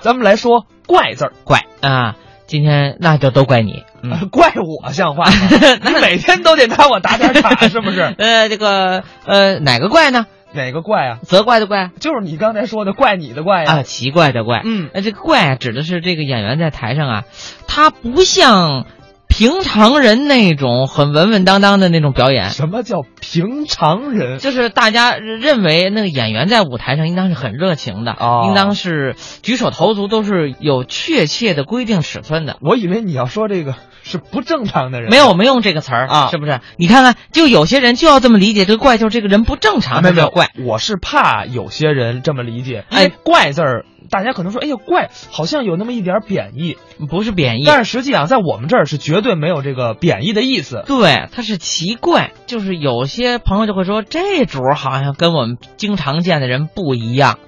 咱们来说“怪”字儿，怪啊！今天那就都怪你，嗯，怪我像话吗？你每天都得拿我打点卡，是不是？呃，这个呃，哪个怪呢？哪个怪啊？责怪的怪，就是你刚才说的怪你的怪呀、啊，奇怪的怪。嗯，那这个怪啊，指的是这个演员在台上啊，他不像平常人那种很稳稳当当的那种表演，什么叫平常人？就是大家认为那个演员在舞台上应当是很热情的，哦应当是举手投足都是有确切的规定尺寸的。我以为你要说这个是不正常的人，没有，我没用这个词儿啊是不是？你看看，就有些人就要这么理解，这个怪就是这个人不正啊，常，没有怪。我是怕有些人这么理解，哎哎，怪字儿，大家可能说，哎呀，怪好像有那么一点贬义，不是贬义，但是实际上在我们这儿是绝对没有这个贬义的意思。对，它是奇怪，就是有些朋友就会说这主儿好像跟我们经常见的人不一样，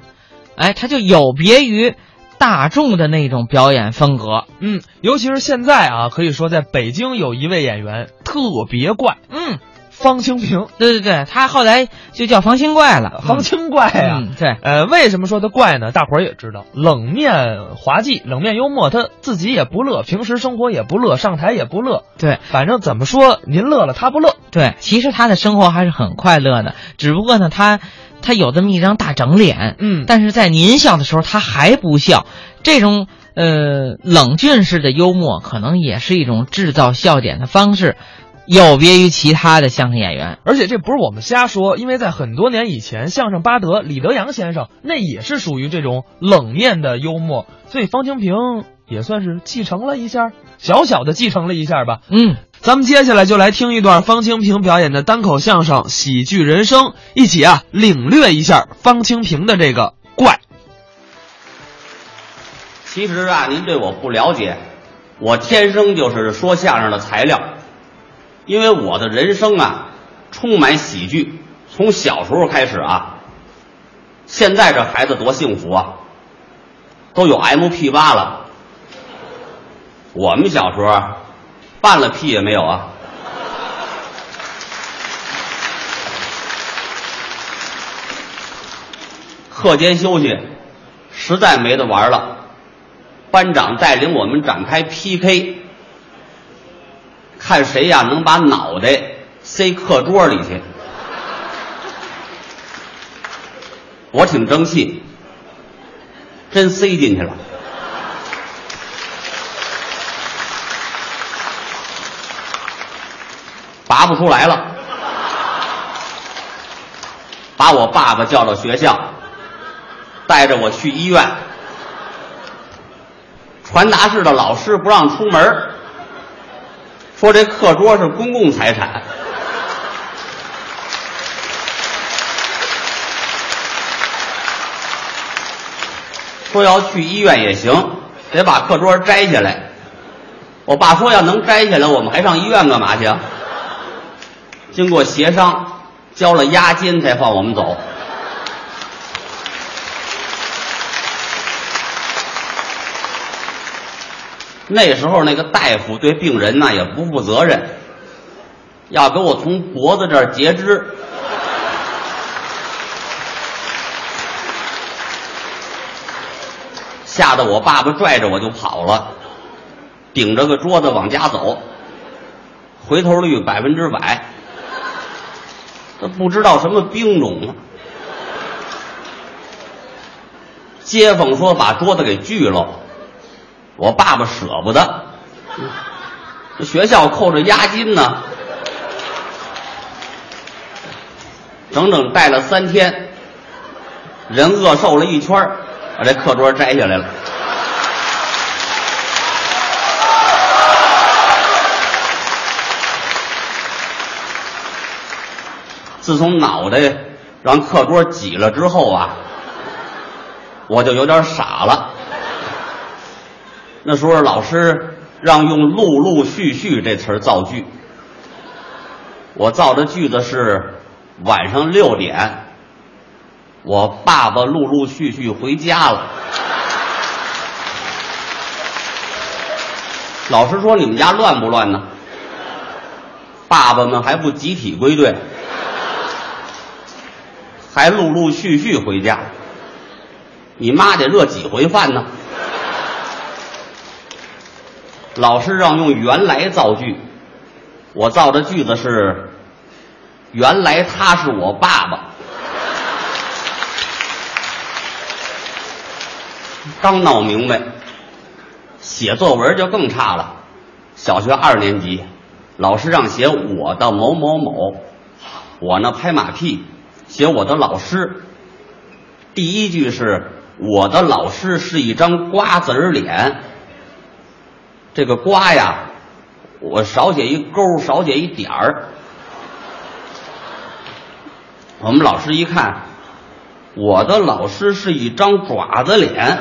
哎，他就有别于大众的那种表演风格。嗯，尤其是现在啊，可以说在北京有一位演员特别怪，嗯，方清平，对对对，他后来就叫方清怪了。方清怪呀、嗯，对，呃，为什么说他怪呢？大伙儿也知道，冷面滑稽、冷面幽默，他自己也不乐，平时生活也不乐，上台也不乐。对反正怎么说，您乐了，他不乐。对，其实他的生活还是很快乐的，只不过呢，他他有这么一张大整脸，嗯。但是在您笑的时候他还不笑，这种呃冷峻式的幽默，可能也是一种制造笑点的方式，有别于其他的相声演员。而且这不是我们瞎说，因为在很多年以前，相声巴德李德阳先生那也是属于这种冷面的幽默，所以方清平也算是继承了一下，小小的继承了一下吧。嗯，咱们接下来就来听一段方清平表演的单口相声《喜剧人生》，一起啊领略一下方清平的这个怪。其实啊，您对我不了解，我天生就是说相声的材料，因为我的人生啊充满喜剧，从小时候开始啊。现在这孩子多幸福啊，都有 MP 八了。我们小时候办了屁也没有啊。课间休息，实在没得玩了。班长带领我们展开 PK，看谁呀能把脑袋塞课桌里去。我挺争气，真塞进去了。拔不出来了，把我爸爸叫到学校，带着我去医院。传达室的老师不让出门说这课桌是公共财产。说要去医院也行，得把课桌摘下来。我爸说要能摘下来，我们还上医院干嘛去啊？经过协商，交了押金才放我们走。那时候那个大夫对病人呢也不负责任，要给我从脖子这儿截肢。吓得我爸爸拽着我就跑了，顶着个桌子往家走，回头率百分之百。他不知道什么兵种啊。街坊说把桌子给锯了，我爸爸舍不得，这学校扣着押金呢，整整带了三天，人饿瘦了一圈把这课桌摘下来了。自从脑袋让课桌挤了之后啊，我就有点傻了。那时候老师让用“陆陆续续”这词儿造句，我造的句子是晚上六点，我爸爸陆陆续续回家了。老师说：“你们家乱不乱呢？爸爸们还不集体归队，还陆陆续续回家，你妈得热几回饭呢？”老师让用原来造句，我造的句子是：原来他是我爸爸。刚闹明白，写作文就更差了。小学二年级，老师让写我的某某某，我呢拍马屁，写我的老师。第一句是我的老师是一张瓜子儿脸。这个瓜呀，我少写一勾，少写一点儿。我们老师一看，我的老师是一张爪子脸。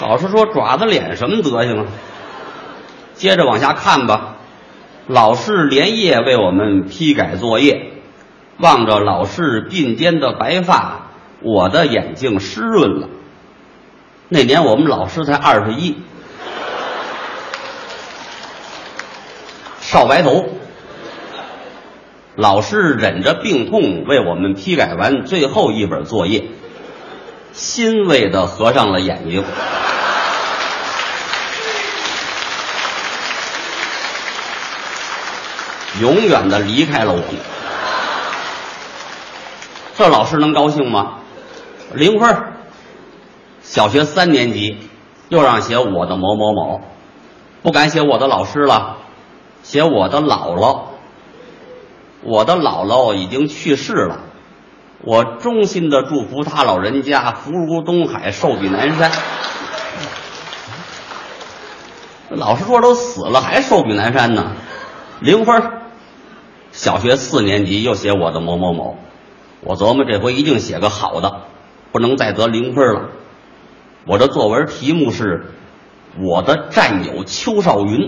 老师说：“爪子脸什么德行啊？”接着往下看吧。老师连夜为我们批改作业，望着老师鬓间的白发，我的眼睛湿润了。那年我们老师才二十一，少白头。老师忍着病痛为我们批改完最后一本作业，欣慰的合上了眼睛。永远的离开了我们，这老师能高兴吗？零分。小学三年级，又让写我的某某某，不敢写我的老师了，写我的姥姥。我的姥姥已经去世了，我衷心的祝福他老人家福如东海，寿比南山。老师说都死了，还寿比南山呢，零分。小学四年级又写我的某某某，我琢磨这回一定写个好的，不能再得零分了。我的作文题目是《我的战友邱少云》。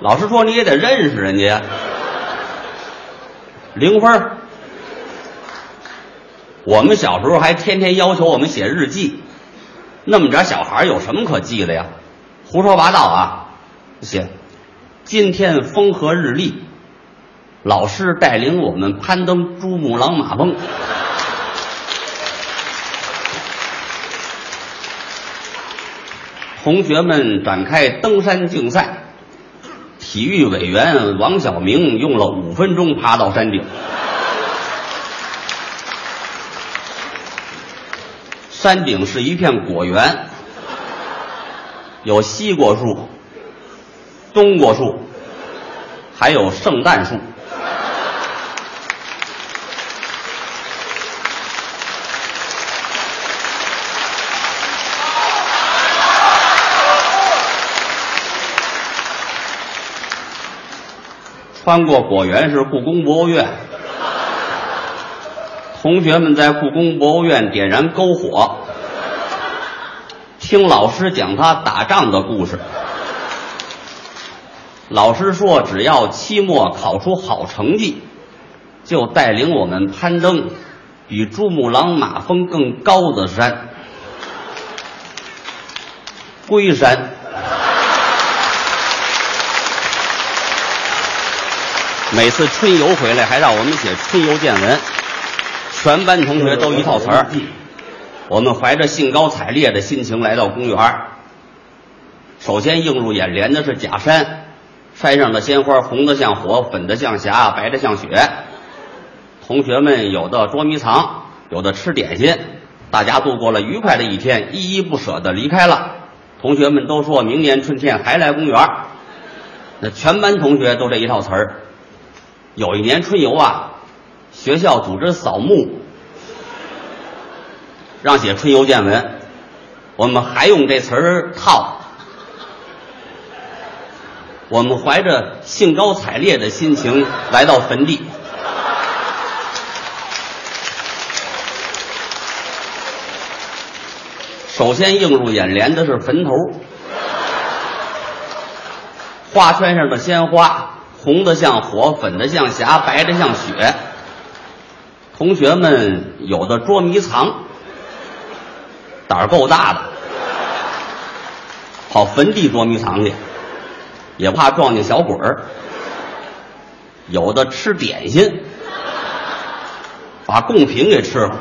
老师说你也得认识人家，零分。我们小时候还天天要求我们写日记，那么点小孩有什么可记的呀？胡说八道啊！写，今天风和日丽，老师带领我们攀登珠穆朗玛峰。同学们展开登山竞赛，体育委员王晓明用了五分钟爬到山顶。山顶是一片果园，有西瓜树。冬果树，还有圣诞树。穿过果园是故宫博物院，同学们在故宫博物院点燃篝火，听老师讲他打仗的故事。老师说：“只要期末考出好成绩，就带领我们攀登比珠穆朗玛峰更高的山——龟山。每次春游回来，还让我们写春游见闻，全班同学都一套词儿。我们怀着兴高采烈的心情来到公园首先映入眼帘的是假山。”山上的鲜花红的像火，粉的像霞，白的像雪。同学们有的捉迷藏，有的吃点心，大家度过了愉快的一天，依依不舍的离开了。同学们都说明年春天还来公园。那全班同学都这一套词儿。有一年春游啊，学校组织扫墓，让写春游见闻，我们还用这词儿套。我们怀着兴高采烈的心情来到坟地，首先映入眼帘的是坟头，花圈上的鲜花，红的像火，粉的像霞，白的像雪。同学们有的捉迷藏，胆儿够大的，跑坟地捉迷藏去。也怕撞见小鬼儿，有的吃点心，把贡品给吃了。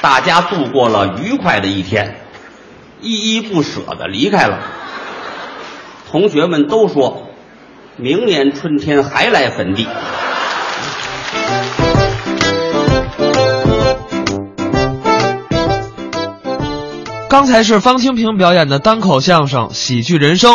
大家度过了愉快的一天，依依不舍的离开了。同学们都说，明年春天还来坟地。刚才是方清平表演的单口相声《喜剧人生》，